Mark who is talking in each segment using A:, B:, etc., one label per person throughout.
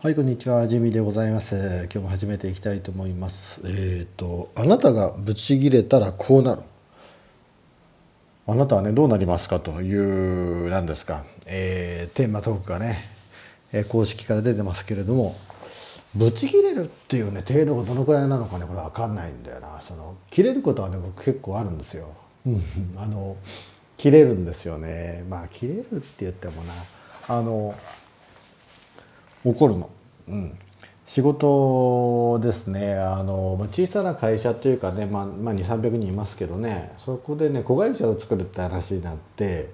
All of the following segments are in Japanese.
A: はい、こんにちは。ジミーでございます。今日も始めていきたいと思います。えっ、と、あなたがブチギレたらこうなる。あなたはね、どうなりますかという、なんですか、えーテーマトークがね、えー公式から出てますけれども、ブチギレるっていうね、程度がどのくらいなのかね、これわかんないんだよな。その、切れることはね、僕結構あるんですよ。うん、あの、切れるんですよね。まあ、切れるって言ってもな、あの、怒るの、うん、仕事ですね。あのまあ小さな会社というかね、まあまあ、2300人いますけどね。そこでね子会社を作るって話になって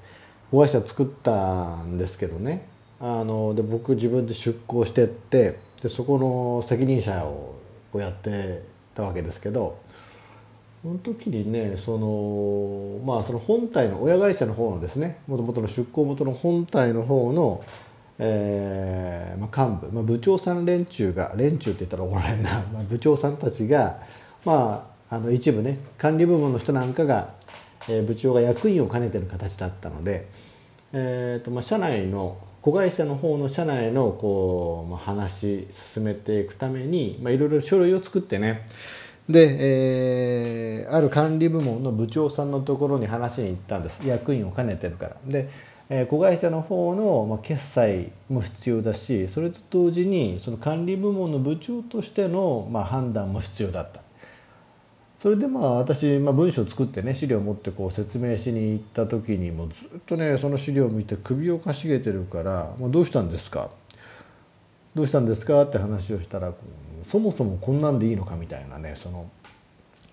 A: 子会社作ったんですけどね。あので僕自分で出向してってでそこの責任者をこうやってたわけですけどその時にねそのまあその本体の親会社の方のですねもともとの出向元の本体の方のえーまあ、幹部、まあ、部長さん連中が連中って言ったら怒られるな、まあ、部長さんたちが、まあ、あの一部ね管理部門の人なんかが、えー部長が役員を兼ねてる形だったので、えーとまあ、社内の子会社の方の社内のこう、まあ、話進めていくために、まあ、いろいろ書類を作ってね。で、えーある管理部門の部長さんのところに話しに行ったんです。役員を兼ねてるから。でえー子会社の方の、まあ、決済も必要だしそれと同時にその管理部門の部長としての、まあ、判断も必要だったそれでまあ私、まあ、文章を作ってね資料を持ってこう説明しに行った時にもうずっとねその資料を見て首をかしげてるから「まあ、どうしたんですか?」どうしたんですか？って話をしたらそもそもこんなんでいいのかみたいなねその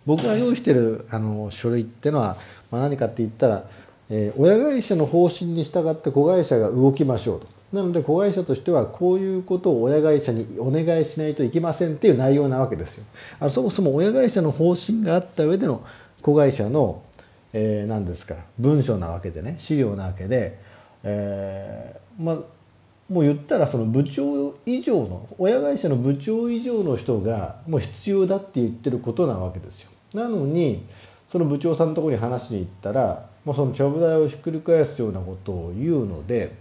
A: 僕が用意してるあの書類ってのは、まあ、何かって言ったら、えー親会社の方針に従って子会社が動きましょうと。なので子会社としてはこういうことを親会社にお願いしないといけませんっていう内容なわけですよ。あそもそも親会社の方針があった上での子会社の、えー何ですか文書なわけでね資料なわけで、えーまあもう言ったらその部長以上の親会社の部長以上の人がもう必要だって言ってることなわけですよ。なのにその部長さんのとこに話しに行ったらもうそのちょぶ台をひっくり返すようなことを言うので、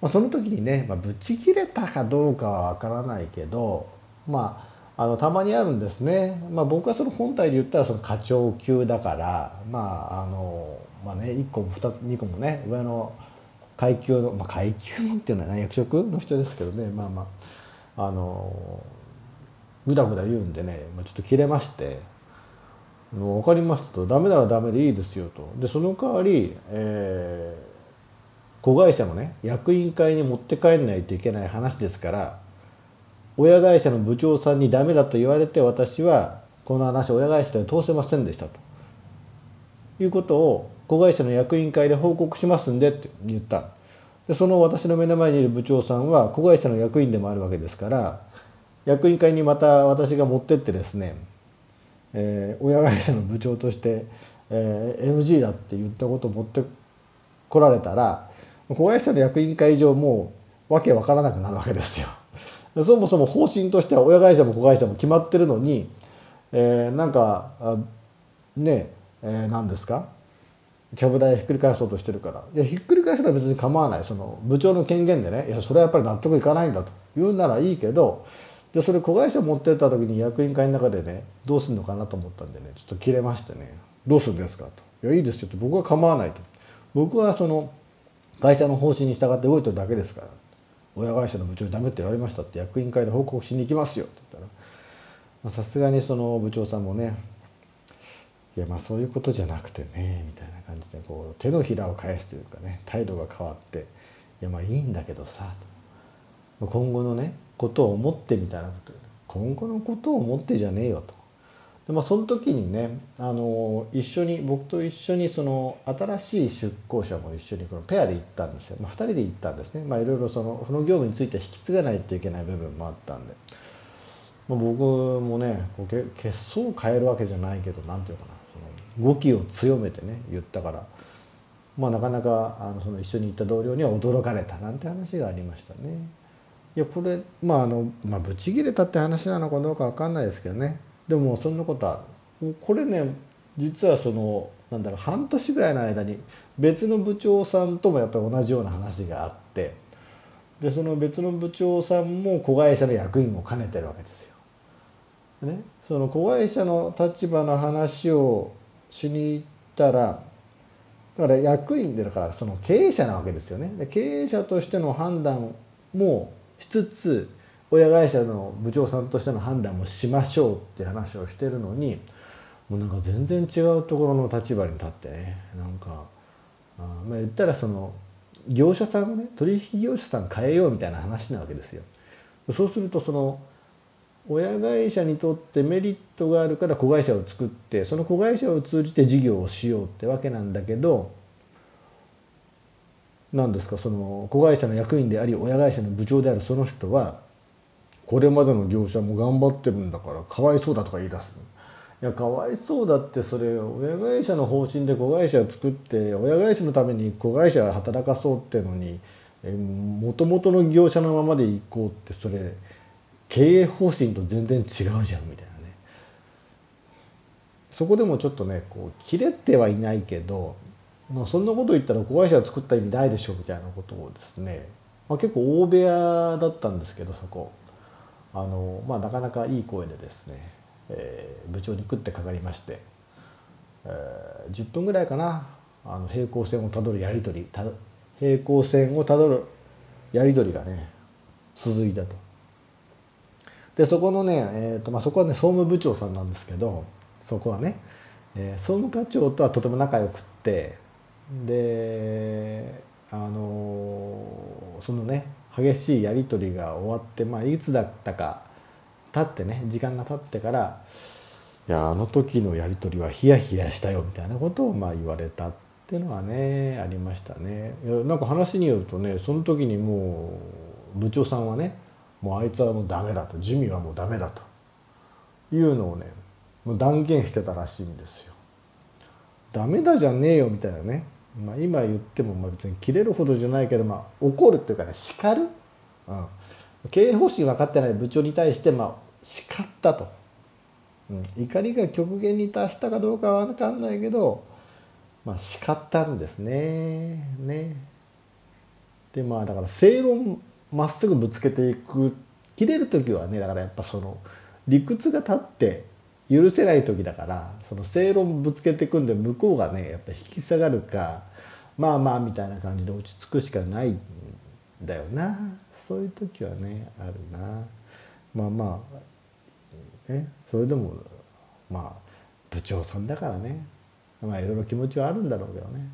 A: まあ、その時にね、まあ、ブチ切れたかどうかはわからないけどまああのたまにあるんですね、まあ、僕はその本体で言ったらその課長級だからまああのまあね1個も2 2個もね上の階級の、まあ、階級のっていうのは、役職の人ですけどねまあまああのぐだぐだ言うんでね、まあ、ちょっと切れまして「もう分かります」と「ダメならダメでいいですよ」と。でその代わり、えー子会社のね役員会に持って帰んないといけない話ですから親会社の部長さんにダメだと言われて私はこの話親会社で通せませんでしたと。いうことを子会社の役員会で報告しますんでって言った。でその私の目の前にいる部長さんは子会社の役員でもあるわけですから役員会にまた私が持ってってですね、えー親会社の部長として、えー NG だって言ったことを持って来られたら子会社の役員会上もうわけわからなくなるわけですよ。そもそも方針としては親会社も子会社も決まってるのに、えーなんかねえー何ですか？ちゃぶ台ひっくり返そうとしてるから。いやひっくり返したら別に構わない。その部長の権限でねいやそれはやっぱり納得いかないんだと。言うならいいけどでそれ子会社持ってった時に役員会の中でねどうするのかなと思ったんでねちょっと切れましてね。どうするんですかと。いやいいですよと。僕は構わないと。僕はその会社の方針に従って動いてるだけですから。親会社の部長にダメって言われましたって役員会で報告しに行きますよって言ったら。さすがにその部長さんもねいやまあそういうことじゃなくてねみたいな感じでこう手のひらを返すというかね態度が変わっていやまあいいんだけどさと。今後のねことを思ってみたいなこと今後のことを思ってじゃねえよと。でまあその時にねあの一緒に僕と一緒にその新しい出向者も一緒にこのペアで行ったんですよ、まあ、2人で行ったんですね。まあいろいろそのその業務については引き継がないといけない部分もあったんで、まあ、僕もねこうけ血相を変えるわけじゃないけどなんていうかな。その語気を強めてね言ったから。まあなかなかあのその一緒に行った同僚には驚かれたなんて話がありましたね。やこれまああのまあブチギレたって話なのかどうかわかんないですけどねでもそんなことはこれね実はそのなんだろう半年ぐらいの間に別の部長さんともやっぱり同じような話があってでその別の部長さんも子会社の役員を兼ねてるわけですよ。ね、その子会社の立場の話をしに行ったらだから役員でだからその経営者なわけですよね。で経営者としての判断もしつつ親会社の部長さんとしての判断もしましょうって話をしてるのにもうなんか全然違うところの立場に立ってねなんかあまあ言ったらその業者さんね取引業者さん変えようみたいな話なわけですよ。そうするとその親会社にとってメリットがあるから子会社を作ってその子会社を通じて事業をしようってわけなんだけど何ですかその子会社の役員であり親会社の部長であるその人はこれまでの業者も頑張ってるんだからかわいそうだとか言い出すいやかわいそうだってそれ親会社の方針で子会社を作って親会社のために子会社を働かそうってのにもともとの業者のままで行こうってそれ経営方針と全然違うじゃんみたいなね。そこでもちょっとねこう切れてはいないけど、まあ、そんなこと言ったら子会社を作った意味ないでしょうみたいなことをですね、まあ、結構大部屋だったんですけどそこあの、まあ、なかなかいい声でですねえー、部長に食ってかかりまして、えー、10分ぐらいかなあの平行線をたどるやり取り平行線をたどるやり取りがね続いたと。でそこのね、えーとまあ、そこはね総務部長さんなんですけどそこはね、えー、総務課長とはとても仲良くってであの、そのね激しいやり取りが終わって、まあ、いつだったか経ってね時間が経ってから「いやあの時のやり取りはヒヤヒヤしたよ」みたいなことをまあ言われたっていうのはねありましたね。いやなんか話によるとねその時にもう部長さんはねもうあいつはもうダメだとジミはもうダメだというのをねもう断言してたらしいんですよ。ダメだじゃねえよみたいなね、まあ、今言ってもまあ別に切れるほどじゃないけど、まあ、怒るっていうかね叱る、うん、経営方針分かってない部長に対してまあ叱ったと、うん、怒りが極限に達したかどうかは分かんないけどまあ叱ったんですね。ね。でまあだから正論まっすぐぶつけていく。切れる時はねだからやっぱその理屈が立って許せない時だからその正論ぶつけていくんで向こうがねやっぱ引き下がるかまあまあみたいな感じで落ち着くしかないんだよな。そういう時はねあるな。まあまあねそれでもまあ部長さんだからね。まあいろいろ気持ちはあるんだろうけどね。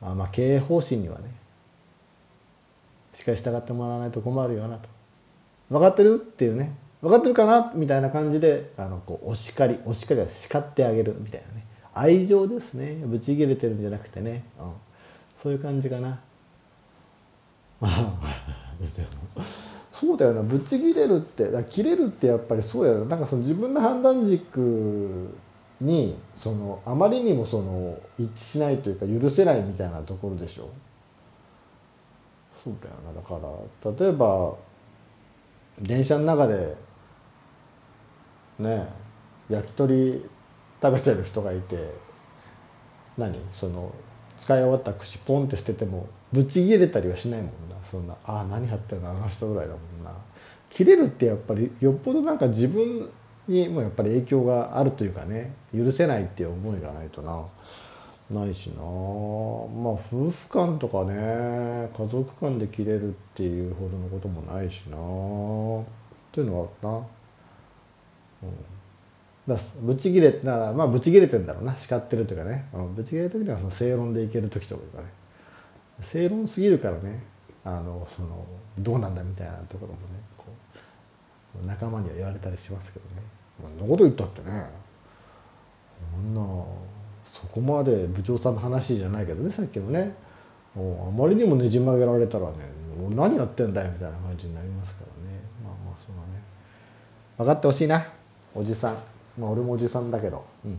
A: まあまあ経営方針にはねしっかり従ってもらわないと困るよなと。分かってる？っていうね。分かってるかな？みたいな感じであのこうお叱りお叱りは叱ってあげるみたいなね。愛情ですね。ブチ切れてるんじゃなくてね、うん、そういう感じかな。そうだよな。ぶち切れるって切れるってやっぱりそうやな。なんかその自分の判断軸にそのあまりにもその一致しないというか許せないみたいなところでしょ。そうだよな。だから例えば電車の中でね焼き鳥食べてる人がいて何？その使い終わった串ポンって捨ててもぶち切れたりはしないもんな。そんなああ何やってるのあの人ぐらいだもんな。切れるってやっぱりよっぽどなんか自分にもやっぱり影響があるというかね許せないっていう思いがないとな。ないしな。まあ夫婦間とかね家族間で切れるっていうほどのこともないしな。っていうのはあったな。うん。だぶち切れなまあぶち切れてんだろうな。叱ってるというかね、うん、ぶち切れる時にはその正論でいける時とかね。正論すぎるからね。あのそのどうなんだみたいなところもね。こう仲間には言われたりしますけどね。そんなこと言ったってね。そんなそこまで部長さんの話じゃないけどねさっきのね。あまりにもねじ曲げられたらね俺何やってんだよみたいな感じになりますからね。まあまあそのね。分かってほしいな。おじさんまあ俺もおじさんだけど、うん。ま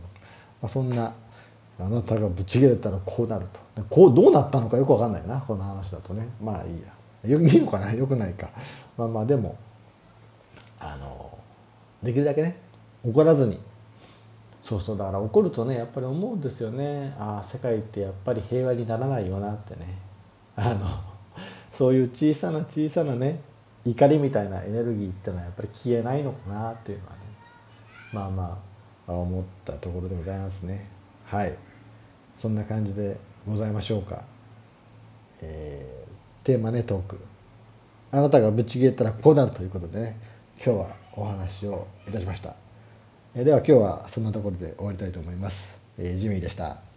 A: あ、そんなあなたがぶち切れたらこうなると。こうどうなったのかよく分かんないなこの話だとね。まあいいや。よいいのかな？よくないか。まあまあでもあのできるだけね怒らずに。そうそうだから怒るとねやっぱり思うんですよね。ああ世界ってやっぱり平和にならないよなってね。あの そういう小さな小さなね怒りみたいなエネルギーってのはやっぱり消えないのかなというのはね。まあまあ思ったところでございますね。はい。そんな感じでございましょうか、えー、テーマねトーク。あなたがぶち切れたらこうなるということでね。今日はお話をいたしました。えでは今日はそんなところで終わりたいと思います、えー、ジミーでした。